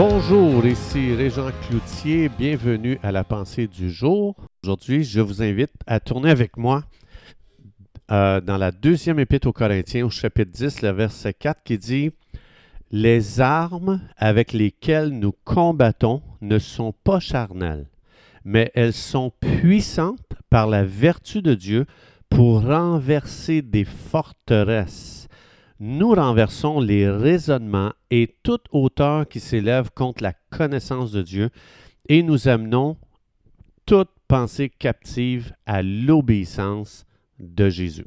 Bonjour, ici Régent Cloutier, bienvenue à la pensée du jour. Aujourd'hui, je vous invite à tourner avec moi euh, dans la deuxième épître aux Corinthiens, au chapitre 10, le verset 4, qui dit Les armes avec lesquelles nous combattons ne sont pas charnelles, mais elles sont puissantes par la vertu de Dieu pour renverser des forteresses nous renversons les raisonnements et toute hauteur qui s'élève contre la connaissance de Dieu et nous amenons toute pensée captive à l'obéissance de Jésus.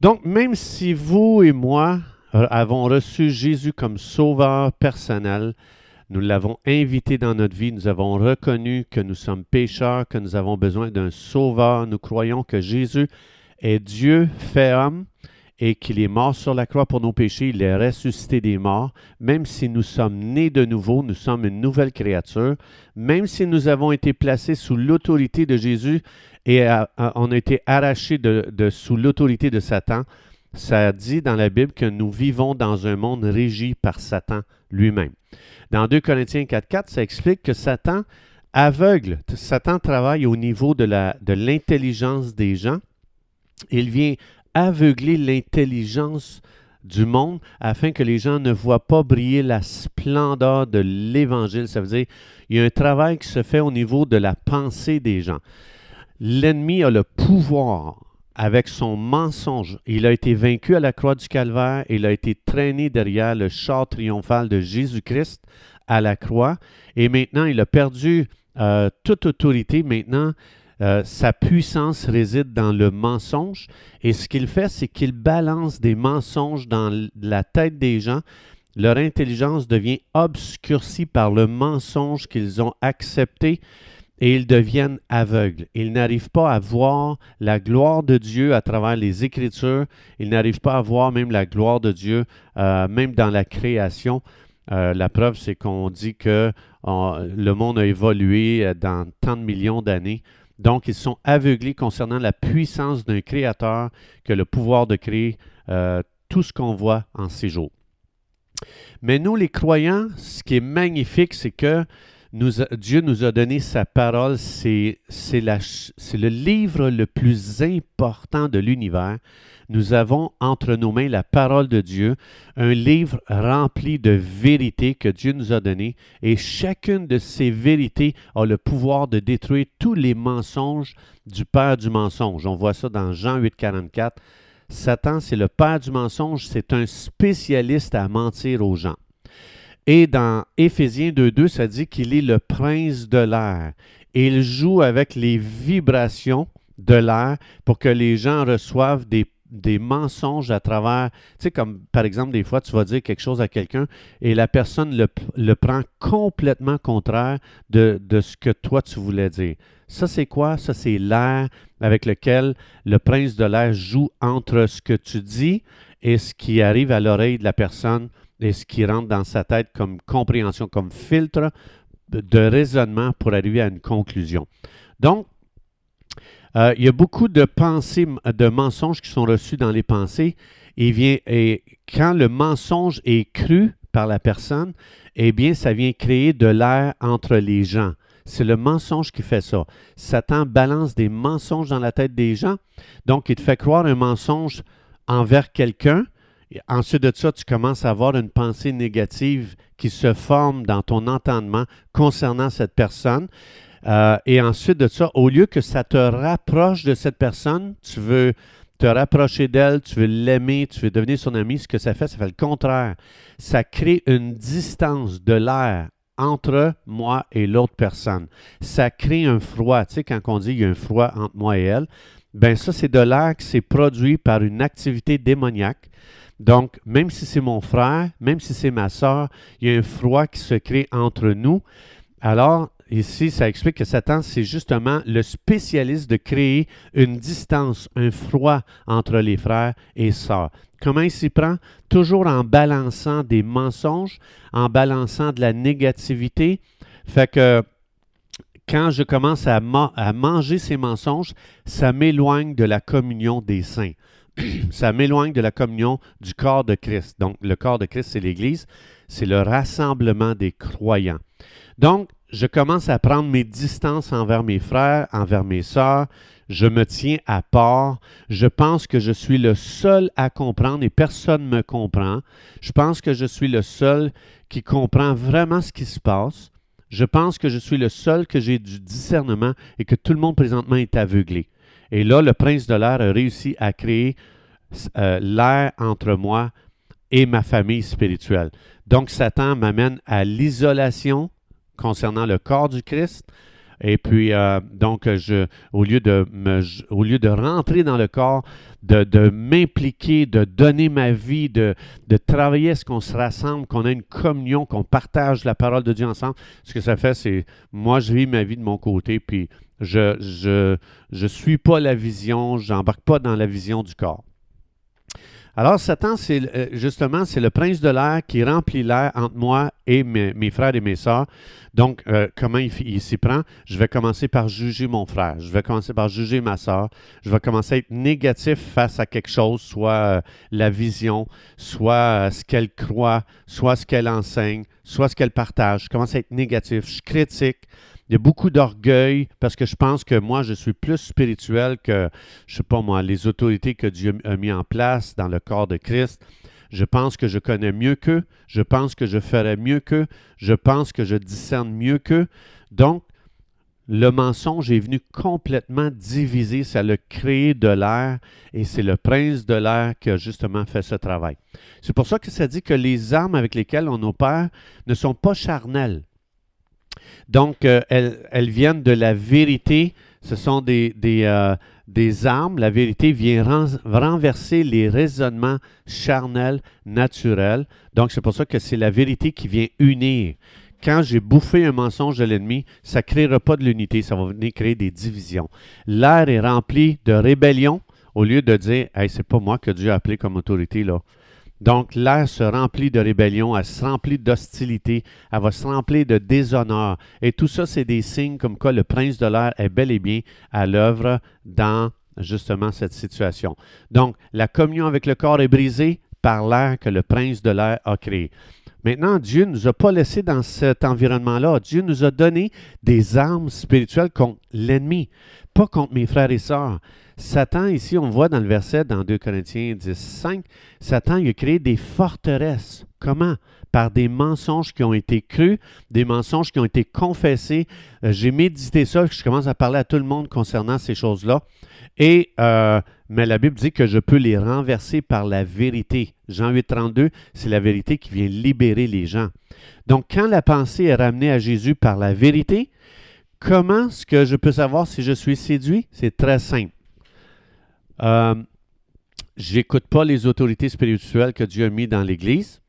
Donc, même si vous et moi avons reçu Jésus comme sauveur personnel, nous l'avons invité dans notre vie, nous avons reconnu que nous sommes pécheurs, que nous avons besoin d'un sauveur, nous croyons que Jésus est Dieu fait homme, et qu'il est mort sur la croix pour nos péchés, il est ressuscité des morts, même si nous sommes nés de nouveau, nous sommes une nouvelle créature, même si nous avons été placés sous l'autorité de Jésus et on a été arrachés de, sous l'autorité de Satan, ça dit dans la Bible que nous vivons dans un monde régi par Satan lui-même. Dans 2 Corinthiens 4.4, ça explique que Satan aveugle, Satan travaille au niveau de l'intelligence de des gens. Il vient aveugler l'intelligence du monde afin que les gens ne voient pas briller la splendeur de l'Évangile. Ça veut dire il y a un travail qui se fait au niveau de la pensée des gens. L'ennemi a le pouvoir avec son mensonge. Il a été vaincu à la croix du Calvaire, il a été traîné derrière le char triomphal de Jésus-Christ à la croix, et maintenant il a perdu euh, toute autorité. Maintenant, euh, sa puissance réside dans le mensonge. Et ce qu'il fait, c'est qu'il balance des mensonges dans la tête des gens. Leur intelligence devient obscurcie par le mensonge qu'ils ont accepté et ils deviennent aveugles. Ils n'arrivent pas à voir la gloire de Dieu à travers les Écritures. Ils n'arrivent pas à voir même la gloire de Dieu, euh, même dans la création. Euh, la preuve, c'est qu'on dit que le monde a évolué dans tant de millions d'années. Donc, ils sont aveuglés concernant la puissance d'un créateur que le pouvoir de créer euh, tout ce qu'on voit en ces jours. Mais nous, les croyants, ce qui est magnifique, c'est que Dieu nous a donné sa parole. C'est le livre le plus important de l'univers nous avons entre nos mains la parole de Dieu, un livre rempli de vérités que Dieu nous a données, et chacune de ces vérités a le pouvoir de détruire tous les mensonges du père du mensonge. On voit ça dans Jean 8, 44. Satan, c'est le père du mensonge, c'est un spécialiste à mentir aux gens. Et dans Éphésiens 2.2, ça dit qu'il est le prince de l'air. Il joue avec les vibrations de l'air pour que les gens reçoivent des des mensonges à travers, tu sais, comme par exemple, des fois, tu vas dire quelque chose à quelqu'un et la personne le, prend complètement contraire de, de, ce que toi, tu voulais dire. Ça, c'est quoi? Ça, c'est l'air avec lequel le prince de l'air joue entre ce que tu dis et ce qui arrive à l'oreille de la personne et ce qui rentre dans sa tête comme compréhension, comme filtre de raisonnement pour arriver à une conclusion. Donc, euh, il y a beaucoup de pensées, de mensonges qui sont reçus dans les pensées. Vient, et quand le mensonge est cru par la personne, eh bien, ça vient créer de l'air entre les gens. C'est le mensonge qui fait ça. Satan balance des mensonges dans la tête des gens. Donc, il te fait croire un mensonge envers quelqu'un. Ensuite de ça, tu commences à avoir une pensée négative qui se forme dans ton entendement concernant cette personne. Euh, et ensuite de ça, au lieu que ça te rapproche de cette personne, tu veux te rapprocher d'elle, tu veux l'aimer, tu veux devenir son ami, ce que ça fait, ça fait le contraire. Ça crée une distance de l'air entre moi et l'autre personne. Ça crée un froid. Tu sais, quand on dit qu'il y a un froid entre moi et elle, ben ça, c'est de l'air qui s'est produit par une activité démoniaque. Donc, même si c'est mon frère, même si c'est ma soeur, il y a un froid qui se crée entre nous. Alors, ici, ça explique que Satan, c'est justement le spécialiste de créer une distance, un froid entre les frères et sœurs. Comment il s'y prend? Toujours en balançant des mensonges, en balançant de la négativité. Fait que quand je commence à, manger ces mensonges, ça m'éloigne de la communion des saints. ça m'éloigne de la communion du corps de Christ. Donc, le corps de Christ, c'est l'Église, c'est le rassemblement des croyants. Donc, je commence à prendre mes distances envers mes frères, envers mes sœurs. Je me tiens à part. Je pense que je suis le seul à comprendre et personne ne me comprend. Je pense que je suis le seul qui comprend vraiment ce qui se passe. Je pense que je suis le seul que j'ai du discernement et que tout le monde présentement est aveuglé. Et là, le prince de l'air a réussi à créer euh, l'air entre moi et ma famille spirituelle. Donc, Satan m'amène à l'isolation concernant le corps du Christ. Et puis, euh, donc, je, au, lieu de rentrer dans le corps, de, m'impliquer, de donner ma vie, de, travailler à ce qu'on se rassemble, qu'on ait une communion, qu'on partage la parole de Dieu ensemble, ce que ça fait, c'est moi, je vis ma vie de mon côté, puis je ne je, je suis pas la vision, j'embarque pas dans la vision du corps. Alors, Satan, c'est euh, justement, c'est le prince de l'air qui remplit l'air entre moi et mes, frères et mes sœurs. Donc, euh, comment il, s'y prend? Je vais commencer par juger mon frère. Je vais commencer par juger ma sœur. Je vais commencer à être négatif face à quelque chose, soit euh, la vision, soit ce qu'elle croit, soit ce qu'elle enseigne, soit ce qu'elle partage. Je commence à être négatif. Je critique. Il y a beaucoup d'orgueil parce que je pense que moi, je suis plus spirituel que, je sais pas moi, les autorités que Dieu a mis en place dans le corps de Christ. Je pense que je connais mieux qu'eux. Je pense que je ferai mieux qu'eux. Je pense que je discerne mieux qu'eux. Donc, le mensonge est venu complètement diviser, ça l'a créé de l'air et c'est le prince de l'air qui a justement fait ce travail. C'est pour ça que ça dit que les armes avec lesquelles on opère ne sont pas charnelles. Donc, euh, elles, viennent de la vérité. Ce sont des, des, euh, armes. La vérité vient renverser les raisonnements charnels, naturels. Donc, c'est pour ça que c'est la vérité qui vient unir. Quand j'ai bouffé un mensonge de l'ennemi, ça ne créera pas de l'unité, ça va venir créer des divisions. L'air est rempli de rébellion au lieu de dire hey, c'est pas moi que Dieu a appelé comme autorité, là. Donc, l'air se remplit de rébellion, elle se remplit d'hostilité, elle va se remplir de déshonneur. Et tout ça, c'est des signes comme quoi le prince de l'air est bel et bien à l'œuvre dans justement cette situation. Donc, la communion avec le corps est brisée par l'air que le prince de l'air a créé. Maintenant, Dieu ne nous a pas laissés dans cet environnement-là. Dieu nous a donné des armes spirituelles contre l'ennemi, pas contre mes frères et sœurs. Satan, ici, on voit dans le verset, dans 2 Corinthiens 10, 5, Satan il a créé des forteresses. Comment? Par des mensonges qui ont été crus, des mensonges qui ont été confessés. Euh, j'ai médité ça, je commence à parler à tout le monde concernant ces choses-là. Et, euh, mais la Bible dit que je peux les renverser par la vérité. Jean 8, 32, c'est la vérité qui vient libérer les gens. Donc, quand la pensée est ramenée à Jésus par la vérité, comment est-ce que je peux savoir si je suis séduit? C'est très simple. Euh, j'écoute pas les autorités spirituelles que Dieu a mis dans l'Église.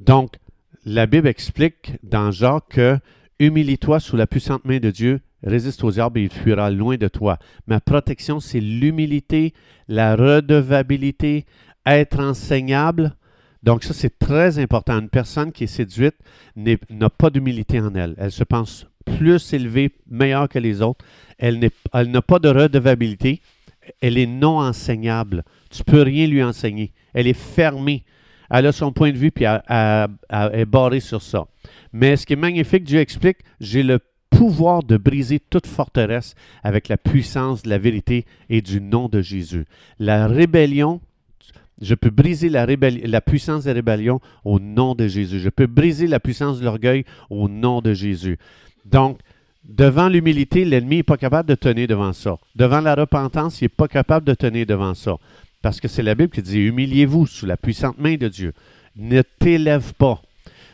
Donc, la Bible explique dans Jacques que humilie-toi sous la puissante main de Dieu, résiste aux arbres et il fuira loin de toi. Ma protection, c'est l'humilité, la redevabilité, être enseignable. Donc, ça, c'est très important. Une personne qui est séduite n'a pas d'humilité en elle. Elle se pense plus élevée, meilleure que les autres. Elle n'a pas de redevabilité elle est non enseignable. Tu peux rien lui enseigner. Elle est fermée. Elle a son point de vue, puis elle, est barrée sur ça. Mais ce qui est magnifique, Dieu explique, j'ai le pouvoir de briser toute forteresse avec la puissance de la vérité et du nom de Jésus. La rébellion, je peux briser la, la puissance de la rébellion au nom de Jésus. Je peux briser la puissance de l'orgueil au nom de Jésus. Donc, Devant l'humilité, l'ennemi n'est pas capable de tenir devant ça. Devant la repentance, il n'est pas capable de tenir devant ça. Parce que c'est la Bible qui dit Humiliez-vous sous la puissante main de Dieu. Ne t'élève pas.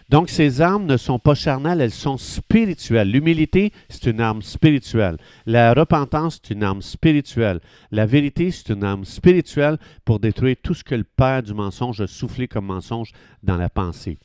Donc, ces armes ne sont pas charnelles, elles sont spirituelles. L'humilité, c'est une arme spirituelle. La repentance, c'est une arme spirituelle. La vérité, c'est une arme spirituelle pour détruire tout ce que le père du mensonge a soufflé comme mensonge dans la pensée.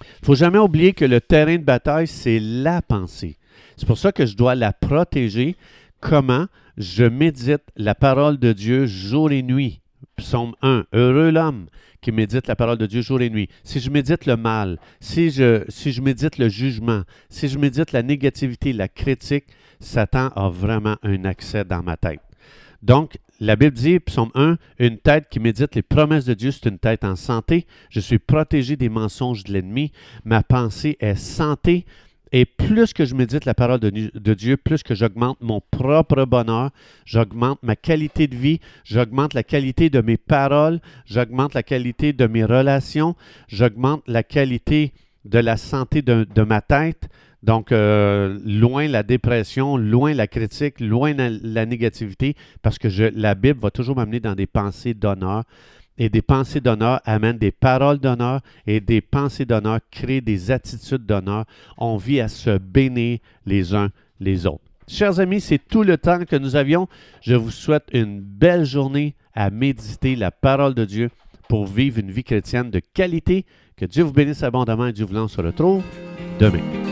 Il faut jamais oublier que le terrain de bataille, c'est la pensée. C'est pour ça que je dois la protéger. Comment? Je médite la parole de Dieu jour et nuit. Psaume 1. Heureux l'homme qui médite la parole de Dieu jour et nuit. Si je médite le mal, si je, médite le jugement, si je médite la négativité, la critique, Satan a vraiment un accès dans ma tête. Donc, la Bible dit, psaume 1, une tête qui médite les promesses de Dieu, c'est une tête en santé. Je suis protégé des mensonges de l'ennemi. Ma pensée est santé. Et plus que je médite la parole de, Dieu, plus que j'augmente mon propre bonheur, j'augmente ma qualité de vie, j'augmente la qualité de mes paroles, j'augmente la qualité de mes relations, j'augmente la qualité de la santé de, ma tête. Donc, euh, loin la dépression, loin la critique, loin la, la négativité, parce que la Bible va toujours m'amener dans des pensées d'honneur. Et des pensées d'honneur amènent des paroles d'honneur et des pensées d'honneur créent des attitudes d'honneur. On vit à se bénir les uns les autres. Chers amis, c'est tout le temps que nous avions. Je vous souhaite une belle journée à méditer la parole de Dieu pour vivre une vie chrétienne de qualité. Que Dieu vous bénisse abondamment et Dieu vous on se retrouve demain.